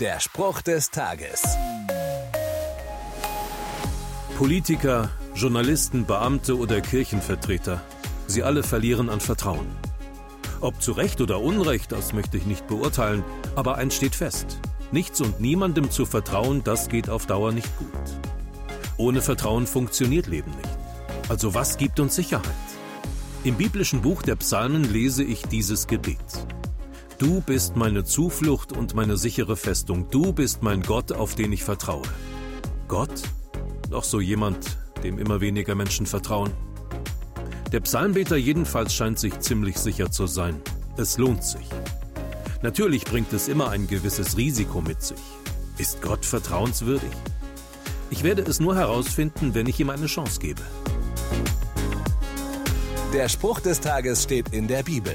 Der Spruch des Tages. Politiker, Journalisten, Beamte oder Kirchenvertreter. Sie alle verlieren an Vertrauen. Ob zu Recht oder Unrecht, das möchte ich nicht beurteilen, aber eins steht fest. Nichts und niemandem zu vertrauen, das geht auf Dauer nicht gut. Ohne Vertrauen funktioniert Leben nicht. Also was gibt uns Sicherheit? Im biblischen Buch der Psalmen lese ich dieses Gebet. Du bist meine Zuflucht und meine sichere Festung. Du bist mein Gott, auf den ich vertraue. Gott? Doch so jemand, dem immer weniger Menschen vertrauen. Der Psalmbeter jedenfalls scheint sich ziemlich sicher zu sein. Es lohnt sich. Natürlich bringt es immer ein gewisses Risiko mit sich. Ist Gott vertrauenswürdig? Ich werde es nur herausfinden, wenn ich ihm eine Chance gebe. Der Spruch des Tages steht in der Bibel.